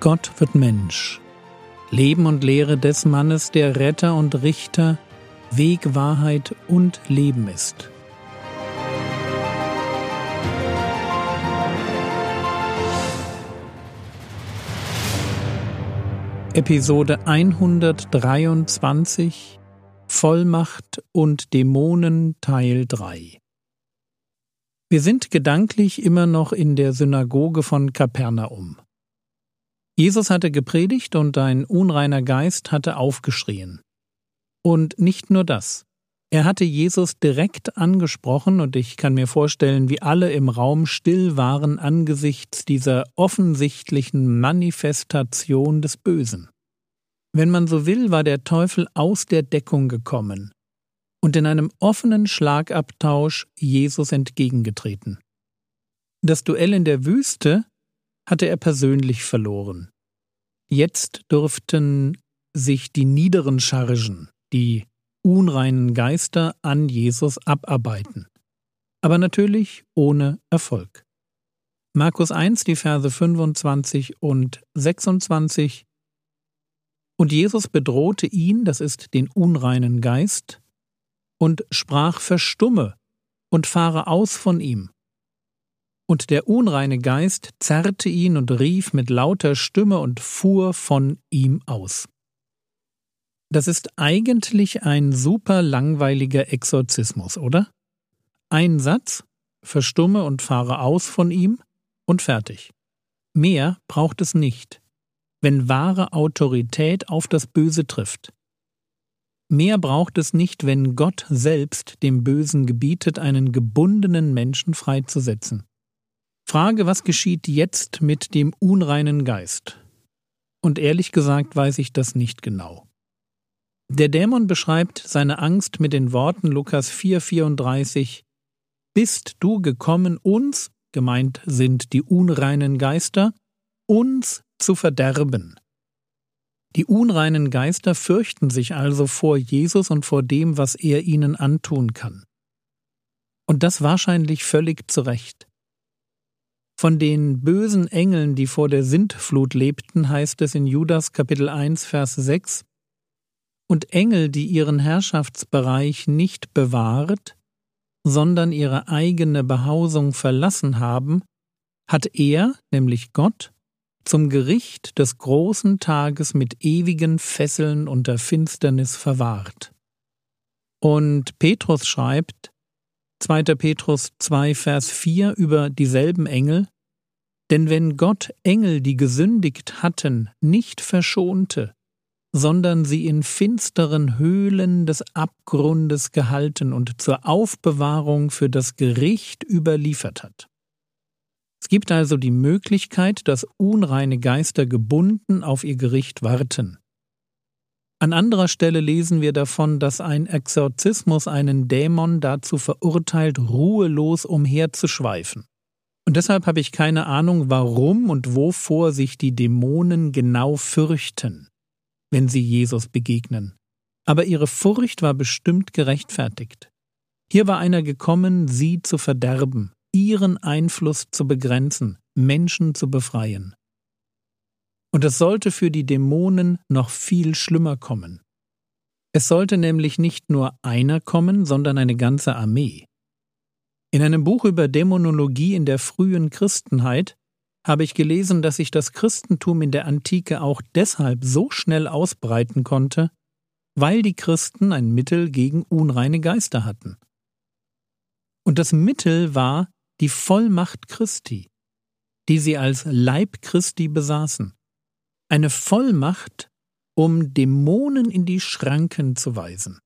Gott wird Mensch. Leben und Lehre des Mannes, der Retter und Richter, Weg, Wahrheit und Leben ist. Episode 123 Vollmacht und Dämonen Teil 3 Wir sind gedanklich immer noch in der Synagoge von Kapernaum. Jesus hatte gepredigt und ein unreiner Geist hatte aufgeschrien. Und nicht nur das. Er hatte Jesus direkt angesprochen und ich kann mir vorstellen, wie alle im Raum still waren angesichts dieser offensichtlichen Manifestation des Bösen. Wenn man so will, war der Teufel aus der Deckung gekommen und in einem offenen Schlagabtausch Jesus entgegengetreten. Das Duell in der Wüste hatte er persönlich verloren. Jetzt durften sich die niederen Chargen, die unreinen Geister an Jesus abarbeiten. Aber natürlich ohne Erfolg. Markus 1, die Verse 25 und 26 Und Jesus bedrohte ihn, das ist den unreinen Geist, und sprach Verstumme und fahre aus von ihm. Und der unreine Geist zerrte ihn und rief mit lauter Stimme und fuhr von ihm aus. Das ist eigentlich ein super langweiliger Exorzismus, oder? Ein Satz, verstumme und fahre aus von ihm und fertig. Mehr braucht es nicht, wenn wahre Autorität auf das Böse trifft. Mehr braucht es nicht, wenn Gott selbst dem Bösen gebietet, einen gebundenen Menschen freizusetzen. Frage, was geschieht jetzt mit dem unreinen Geist? Und ehrlich gesagt weiß ich das nicht genau. Der Dämon beschreibt seine Angst mit den Worten Lukas 4,34 Bist du gekommen, uns, gemeint sind die unreinen Geister, uns zu verderben. Die unreinen Geister fürchten sich also vor Jesus und vor dem, was er ihnen antun kann. Und das wahrscheinlich völlig zu Recht. Von den bösen Engeln, die vor der Sintflut lebten, heißt es in Judas Kapitel 1, Vers 6, und Engel, die ihren Herrschaftsbereich nicht bewahrt, sondern ihre eigene Behausung verlassen haben, hat er, nämlich Gott, zum Gericht des großen Tages mit ewigen Fesseln unter Finsternis verwahrt. Und Petrus schreibt, 2. Petrus 2, Vers 4 über dieselben Engel, denn wenn Gott Engel, die gesündigt hatten, nicht verschonte, sondern sie in finsteren Höhlen des Abgrundes gehalten und zur Aufbewahrung für das Gericht überliefert hat. Es gibt also die Möglichkeit, dass unreine Geister gebunden auf ihr Gericht warten. An anderer Stelle lesen wir davon, dass ein Exorzismus einen Dämon dazu verurteilt, ruhelos umherzuschweifen. Und deshalb habe ich keine Ahnung, warum und wovor sich die Dämonen genau fürchten, wenn sie Jesus begegnen. Aber ihre Furcht war bestimmt gerechtfertigt. Hier war einer gekommen, sie zu verderben, ihren Einfluss zu begrenzen, Menschen zu befreien. Und es sollte für die Dämonen noch viel schlimmer kommen. Es sollte nämlich nicht nur einer kommen, sondern eine ganze Armee. In einem Buch über Dämonologie in der frühen Christenheit habe ich gelesen, dass sich das Christentum in der Antike auch deshalb so schnell ausbreiten konnte, weil die Christen ein Mittel gegen unreine Geister hatten. Und das Mittel war die Vollmacht Christi, die sie als Leib Christi besaßen eine Vollmacht, um Dämonen in die Schranken zu weisen.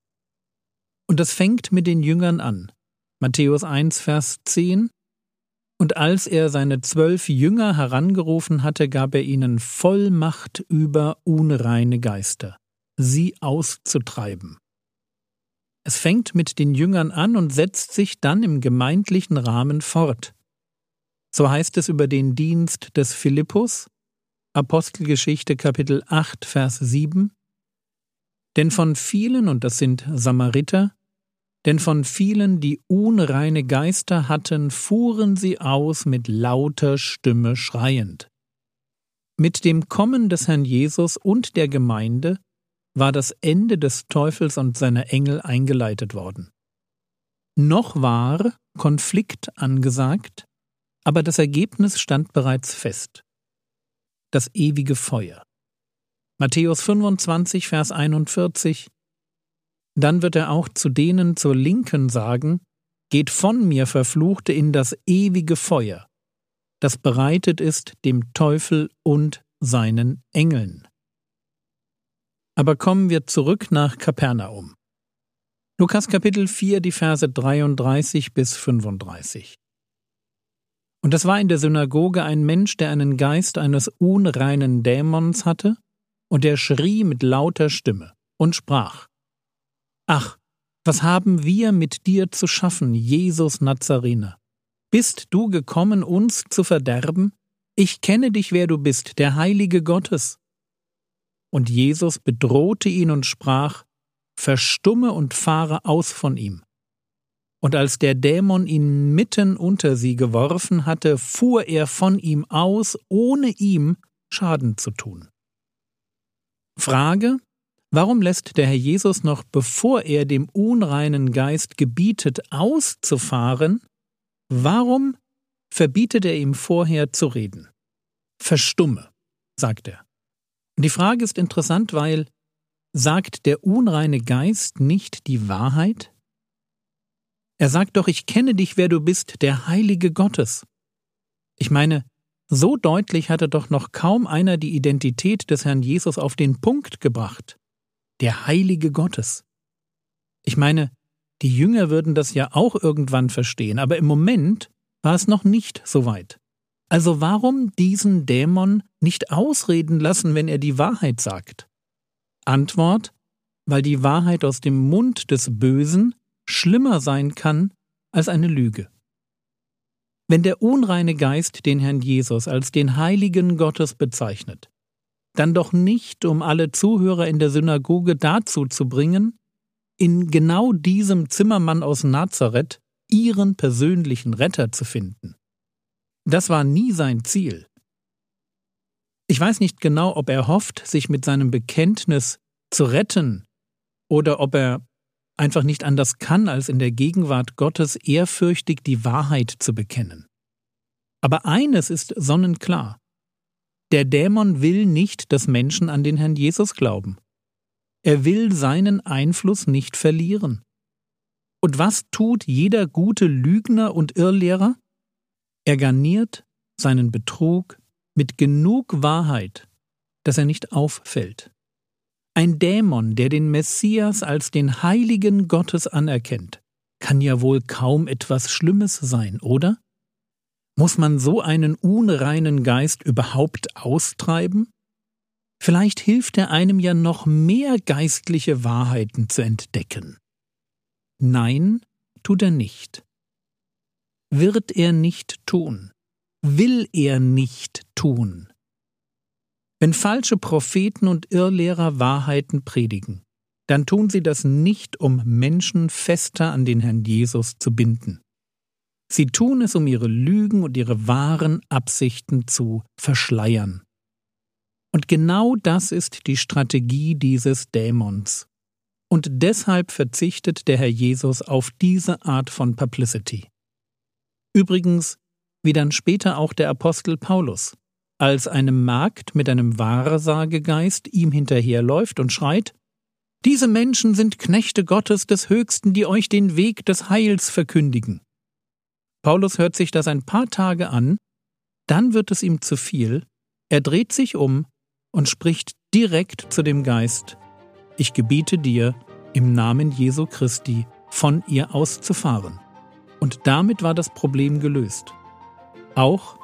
Und das fängt mit den Jüngern an. Matthäus 1, Vers 10 Und als er seine zwölf Jünger herangerufen hatte, gab er ihnen Vollmacht über unreine Geister, sie auszutreiben. Es fängt mit den Jüngern an und setzt sich dann im gemeindlichen Rahmen fort. So heißt es über den Dienst des Philippus, Apostelgeschichte Kapitel 8, Vers 7 Denn von vielen, und das sind Samariter, denn von vielen, die unreine Geister hatten, fuhren sie aus mit lauter Stimme schreiend. Mit dem Kommen des Herrn Jesus und der Gemeinde war das Ende des Teufels und seiner Engel eingeleitet worden. Noch war Konflikt angesagt, aber das Ergebnis stand bereits fest. Das ewige Feuer. Matthäus 25, Vers 41 Dann wird er auch zu denen zur Linken sagen, Geht von mir, Verfluchte, in das ewige Feuer, das bereitet ist dem Teufel und seinen Engeln. Aber kommen wir zurück nach Kapernaum. Lukas Kapitel 4, die Verse 33 bis 35. Und es war in der Synagoge ein Mensch, der einen Geist eines unreinen Dämons hatte, und er schrie mit lauter Stimme und sprach: Ach, was haben wir mit dir zu schaffen, Jesus Nazarener? Bist du gekommen, uns zu verderben? Ich kenne dich, wer du bist, der Heilige Gottes. Und Jesus bedrohte ihn und sprach, Verstumme und fahre aus von ihm. Und als der Dämon ihn mitten unter sie geworfen hatte, fuhr er von ihm aus, ohne ihm Schaden zu tun. Frage, warum lässt der Herr Jesus noch, bevor er dem unreinen Geist gebietet, auszufahren, warum verbietet er ihm vorher zu reden? Verstumme, sagt er. Die Frage ist interessant, weil sagt der unreine Geist nicht die Wahrheit? Er sagt doch, ich kenne dich, wer du bist, der Heilige Gottes. Ich meine, so deutlich hatte doch noch kaum einer die Identität des Herrn Jesus auf den Punkt gebracht. Der Heilige Gottes. Ich meine, die Jünger würden das ja auch irgendwann verstehen, aber im Moment war es noch nicht so weit. Also warum diesen Dämon nicht ausreden lassen, wenn er die Wahrheit sagt? Antwort, weil die Wahrheit aus dem Mund des Bösen schlimmer sein kann als eine Lüge. Wenn der unreine Geist den Herrn Jesus als den Heiligen Gottes bezeichnet, dann doch nicht, um alle Zuhörer in der Synagoge dazu zu bringen, in genau diesem Zimmermann aus Nazareth ihren persönlichen Retter zu finden. Das war nie sein Ziel. Ich weiß nicht genau, ob er hofft, sich mit seinem Bekenntnis zu retten oder ob er einfach nicht anders kann, als in der Gegenwart Gottes ehrfürchtig die Wahrheit zu bekennen. Aber eines ist sonnenklar. Der Dämon will nicht, dass Menschen an den Herrn Jesus glauben. Er will seinen Einfluss nicht verlieren. Und was tut jeder gute Lügner und Irrlehrer? Er garniert seinen Betrug mit genug Wahrheit, dass er nicht auffällt. Ein Dämon, der den Messias als den Heiligen Gottes anerkennt, kann ja wohl kaum etwas Schlimmes sein, oder? Muss man so einen unreinen Geist überhaupt austreiben? Vielleicht hilft er einem ja noch mehr geistliche Wahrheiten zu entdecken. Nein, tut er nicht. Wird er nicht tun. Will er nicht tun. Wenn falsche Propheten und Irrlehrer Wahrheiten predigen, dann tun sie das nicht, um Menschen fester an den Herrn Jesus zu binden. Sie tun es, um ihre Lügen und ihre wahren Absichten zu verschleiern. Und genau das ist die Strategie dieses Dämons. Und deshalb verzichtet der Herr Jesus auf diese Art von Publicity. Übrigens, wie dann später auch der Apostel Paulus, als eine Magd mit einem Wahrsagegeist ihm hinterherläuft und schreit, diese Menschen sind Knechte Gottes des Höchsten, die euch den Weg des Heils verkündigen. Paulus hört sich das ein paar Tage an, dann wird es ihm zu viel, er dreht sich um und spricht direkt zu dem Geist, ich gebiete dir, im Namen Jesu Christi, von ihr auszufahren. Und damit war das Problem gelöst. Auch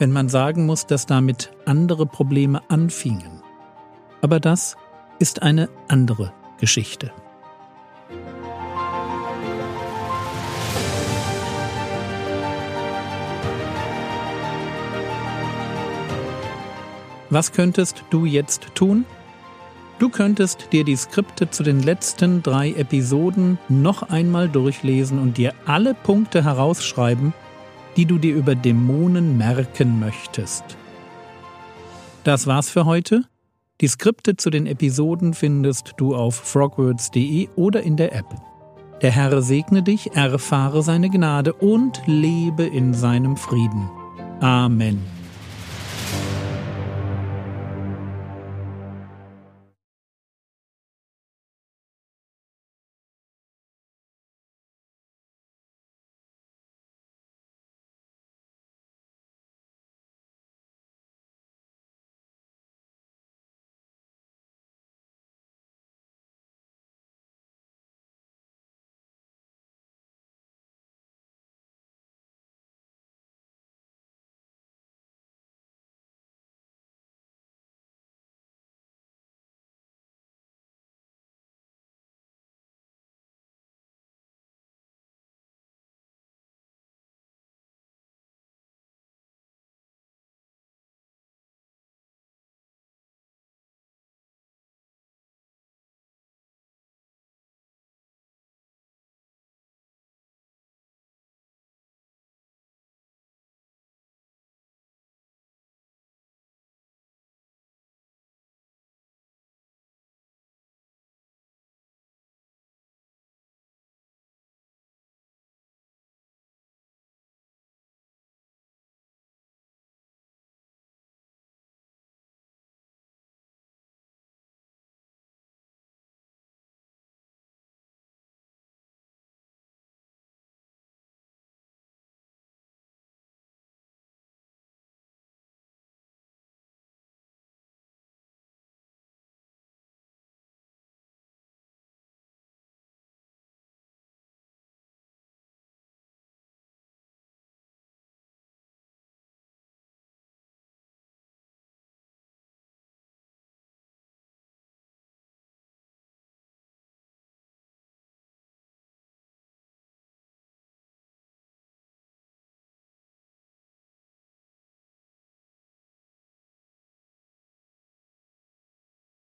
wenn man sagen muss, dass damit andere Probleme anfingen. Aber das ist eine andere Geschichte. Was könntest du jetzt tun? Du könntest dir die Skripte zu den letzten drei Episoden noch einmal durchlesen und dir alle Punkte herausschreiben, die du dir über Dämonen merken möchtest. Das war's für heute. Die Skripte zu den Episoden findest du auf frogwords.de oder in der App. Der Herr segne dich, erfahre seine Gnade und lebe in seinem Frieden. Amen.